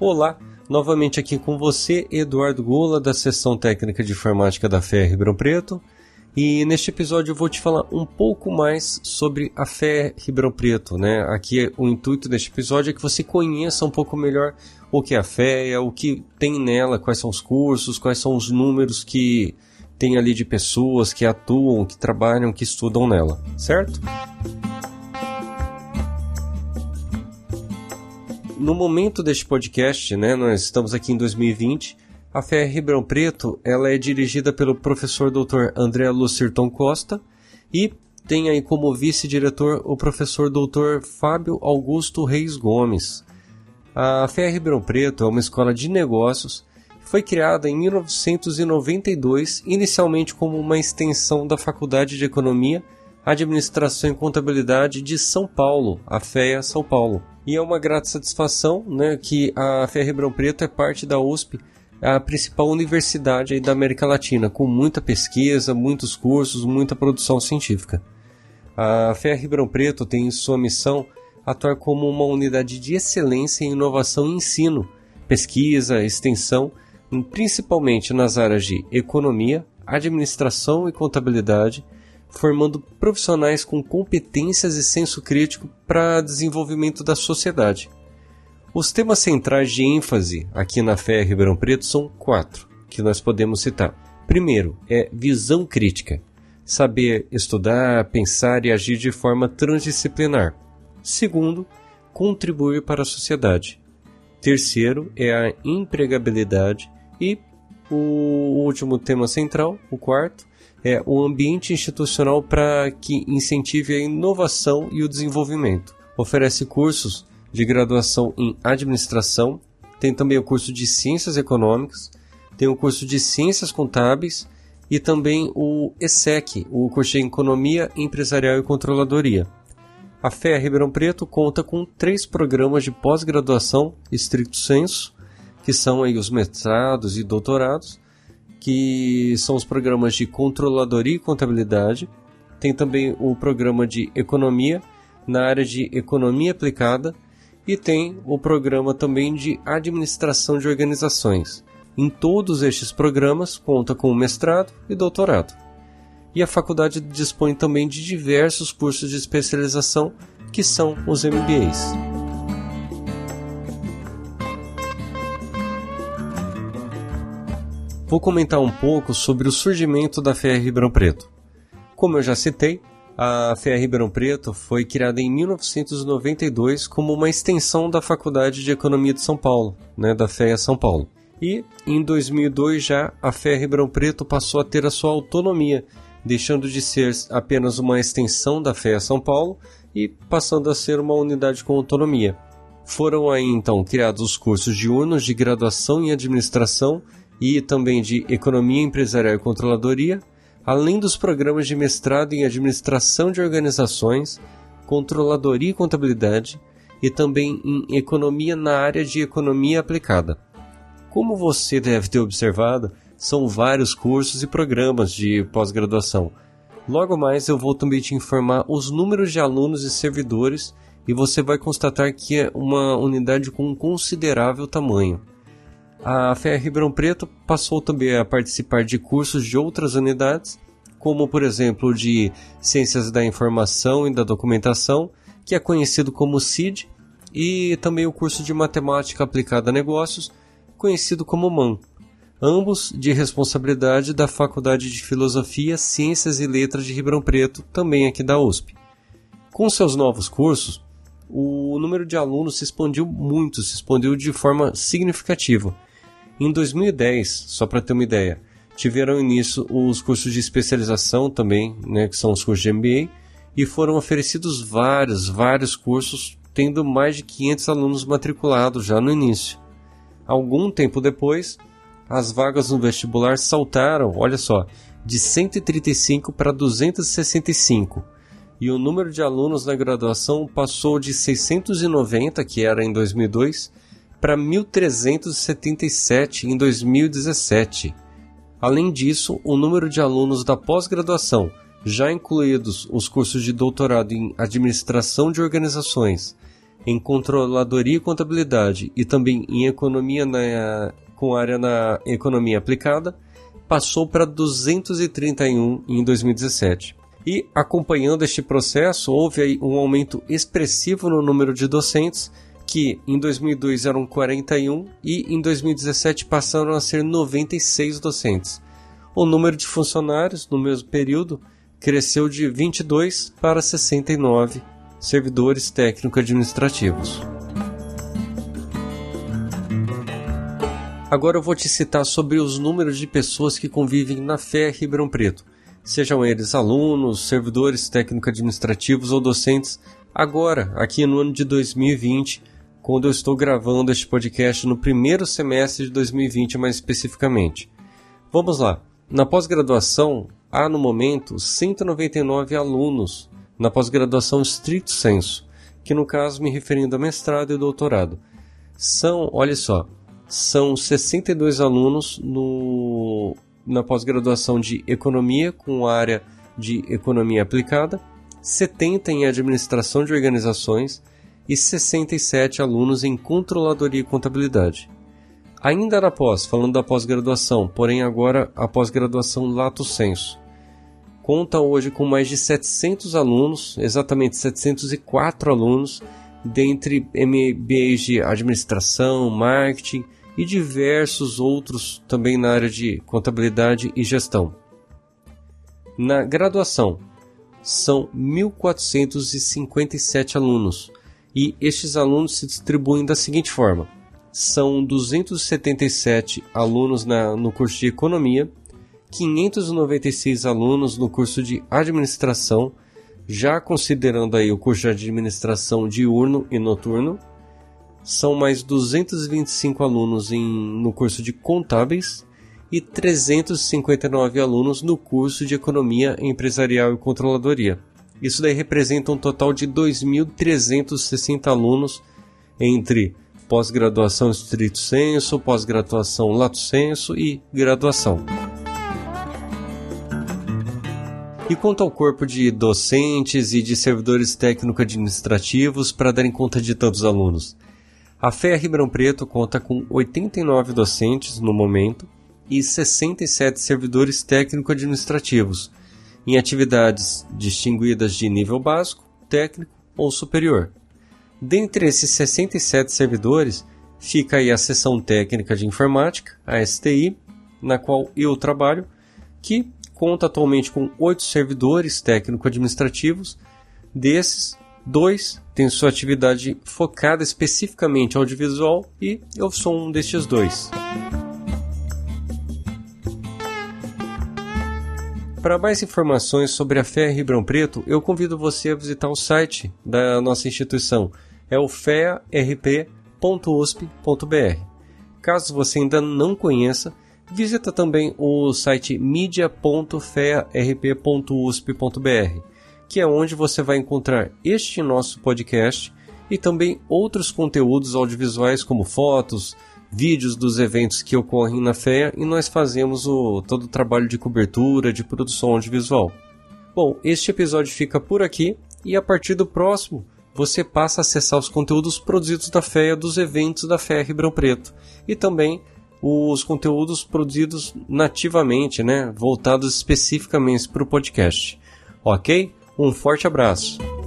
Olá, novamente aqui com você, Eduardo Gola, da Seção Técnica de Informática da FER Ribeirão Preto. E neste episódio eu vou te falar um pouco mais sobre a FER Ribeirão Preto, né? Aqui o intuito deste episódio é que você conheça um pouco melhor o que é a FEA, o que tem nela, quais são os cursos, quais são os números que tem ali de pessoas que atuam, que trabalham, que estudam nela, certo? No momento deste podcast, né, nós estamos aqui em 2020, a FER Ribeirão Preto ela é dirigida pelo professor Dr. André Lucirton Costa e tem aí como vice-diretor o professor Dr. Fábio Augusto Reis Gomes. A FER Ribeirão Preto é uma escola de negócios foi criada em 1992, inicialmente como uma extensão da Faculdade de Economia, Administração e Contabilidade de São Paulo, a FEA São Paulo. E é uma grata satisfação né, que a FEA Ribeirão Preto é parte da USP, a principal universidade da América Latina, com muita pesquisa, muitos cursos, muita produção científica. A FEA Ribeirão Preto tem em sua missão atuar como uma unidade de excelência em inovação e ensino, pesquisa, extensão, principalmente nas áreas de economia, administração e contabilidade, formando profissionais com competências e senso crítico para desenvolvimento da sociedade. Os temas centrais de ênfase aqui na FEA Ribeirão Preto são quatro, que nós podemos citar. Primeiro é visão crítica, saber estudar, pensar e agir de forma transdisciplinar. Segundo, contribuir para a sociedade. Terceiro é a empregabilidade e o último tema central, o quarto, é o ambiente institucional para que incentive a inovação e o desenvolvimento. Oferece cursos de graduação em administração, tem também o curso de ciências econômicas, tem o curso de ciências contábeis e também o ESEC, o curso de economia empresarial e controladoria. A FEA Ribeirão Preto conta com três programas de pós-graduação estricto senso, que são aí os mestrados e doutorados, que são os programas de controladoria e contabilidade. Tem também o programa de economia na área de economia aplicada e tem o programa também de administração de organizações. Em todos estes programas conta com mestrado e doutorado. E a faculdade dispõe também de diversos cursos de especialização que são os MBAs. Vou comentar um pouco sobre o surgimento da FER Ribeirão Preto. Como eu já citei, a FER Ribeirão Preto foi criada em 1992 como uma extensão da Faculdade de Economia de São Paulo, né, da FEA São Paulo. E em 2002 já a FER Ribeirão Preto passou a ter a sua autonomia, deixando de ser apenas uma extensão da FEA São Paulo e passando a ser uma unidade com autonomia. Foram aí então criados os cursos diurnos de graduação em administração e também de Economia Empresarial e Controladoria, além dos programas de mestrado em Administração de Organizações, Controladoria e Contabilidade e também em Economia na área de Economia Aplicada. Como você deve ter observado, são vários cursos e programas de pós-graduação. Logo mais eu vou também te informar os números de alunos e servidores e você vai constatar que é uma unidade com um considerável tamanho. A FEA Ribeirão Preto passou também a participar de cursos de outras unidades, como por exemplo de Ciências da Informação e da Documentação, que é conhecido como CID, e também o curso de Matemática Aplicada a Negócios, conhecido como MAN, ambos de responsabilidade da Faculdade de Filosofia, Ciências e Letras de Ribeirão Preto, também aqui da USP. Com seus novos cursos, o número de alunos se expandiu muito, se expandiu de forma significativa em 2010, só para ter uma ideia, tiveram início os cursos de especialização também, né, que são os cursos de MBA, e foram oferecidos vários, vários cursos, tendo mais de 500 alunos matriculados já no início. Algum tempo depois, as vagas no vestibular saltaram, olha só, de 135 para 265, e o número de alunos na graduação passou de 690, que era em 2002, para 1.377 em 2017. Além disso, o número de alunos da pós-graduação, já incluídos os cursos de doutorado em Administração de Organizações, em controladoria e contabilidade e também em economia na, com área na economia aplicada, passou para 231 em 2017. E acompanhando este processo, houve um aumento expressivo no número de docentes, que em 2002 eram 41 e em 2017 passaram a ser 96 docentes. O número de funcionários no mesmo período cresceu de 22 para 69 servidores técnico-administrativos. Agora eu vou te citar sobre os números de pessoas que convivem na FEA Ribeirão Preto, sejam eles alunos, servidores técnico-administrativos ou docentes, agora, aqui no ano de 2020, quando eu estou gravando este podcast no primeiro semestre de 2020 mais especificamente. Vamos lá. Na pós-graduação, há no momento 199 alunos na pós-graduação estrito senso, que no caso me referindo a mestrado e doutorado. São, olha só, são 62 alunos no, na pós-graduação de economia com área de economia aplicada, 70 em administração de organizações e 67 alunos em controladoria e contabilidade. Ainda na pós, falando da pós-graduação, porém agora a pós-graduação lato senso conta hoje com mais de 700 alunos, exatamente 704 alunos, dentre MBAs de administração, marketing e diversos outros também na área de contabilidade e gestão. Na graduação, são 1.457 alunos e estes alunos se distribuem da seguinte forma: são 277 alunos na, no curso de Economia 596 alunos no curso de administração, já considerando aí o curso de administração diurno e noturno. São mais 225 alunos em, no curso de contábeis e 359 alunos no curso de economia empresarial e controladoria. Isso daí representa um total de 2.360 alunos entre pós-graduação estrito senso, pós-graduação lato senso e graduação. E quanto ao corpo de docentes e de servidores técnico-administrativos para darem conta de tantos alunos? A FEA Ribeirão Preto conta com 89 docentes no momento e 67 servidores técnico-administrativos, em atividades distinguidas de nível básico, técnico ou superior. Dentre esses 67 servidores, fica aí a seção técnica de informática, a STI, na qual eu trabalho, que conta atualmente com oito servidores técnico-administrativos. Desses, dois têm sua atividade focada especificamente ao audiovisual e eu sou um destes dois. Para mais informações sobre a FEA Ribeirão Preto, eu convido você a visitar o site da nossa instituição, é o fearp.usp.br. Caso você ainda não conheça, Visita também o site media.fearp.usp.br, que é onde você vai encontrar este nosso podcast e também outros conteúdos audiovisuais como fotos, vídeos dos eventos que ocorrem na FEA e nós fazemos o, todo o trabalho de cobertura, de produção audiovisual. Bom, este episódio fica por aqui e a partir do próximo você passa a acessar os conteúdos produzidos da FEA dos eventos da FEA Ribeirão Preto e também os conteúdos produzidos nativamente, né, voltados especificamente para o podcast. Ok? Um forte abraço.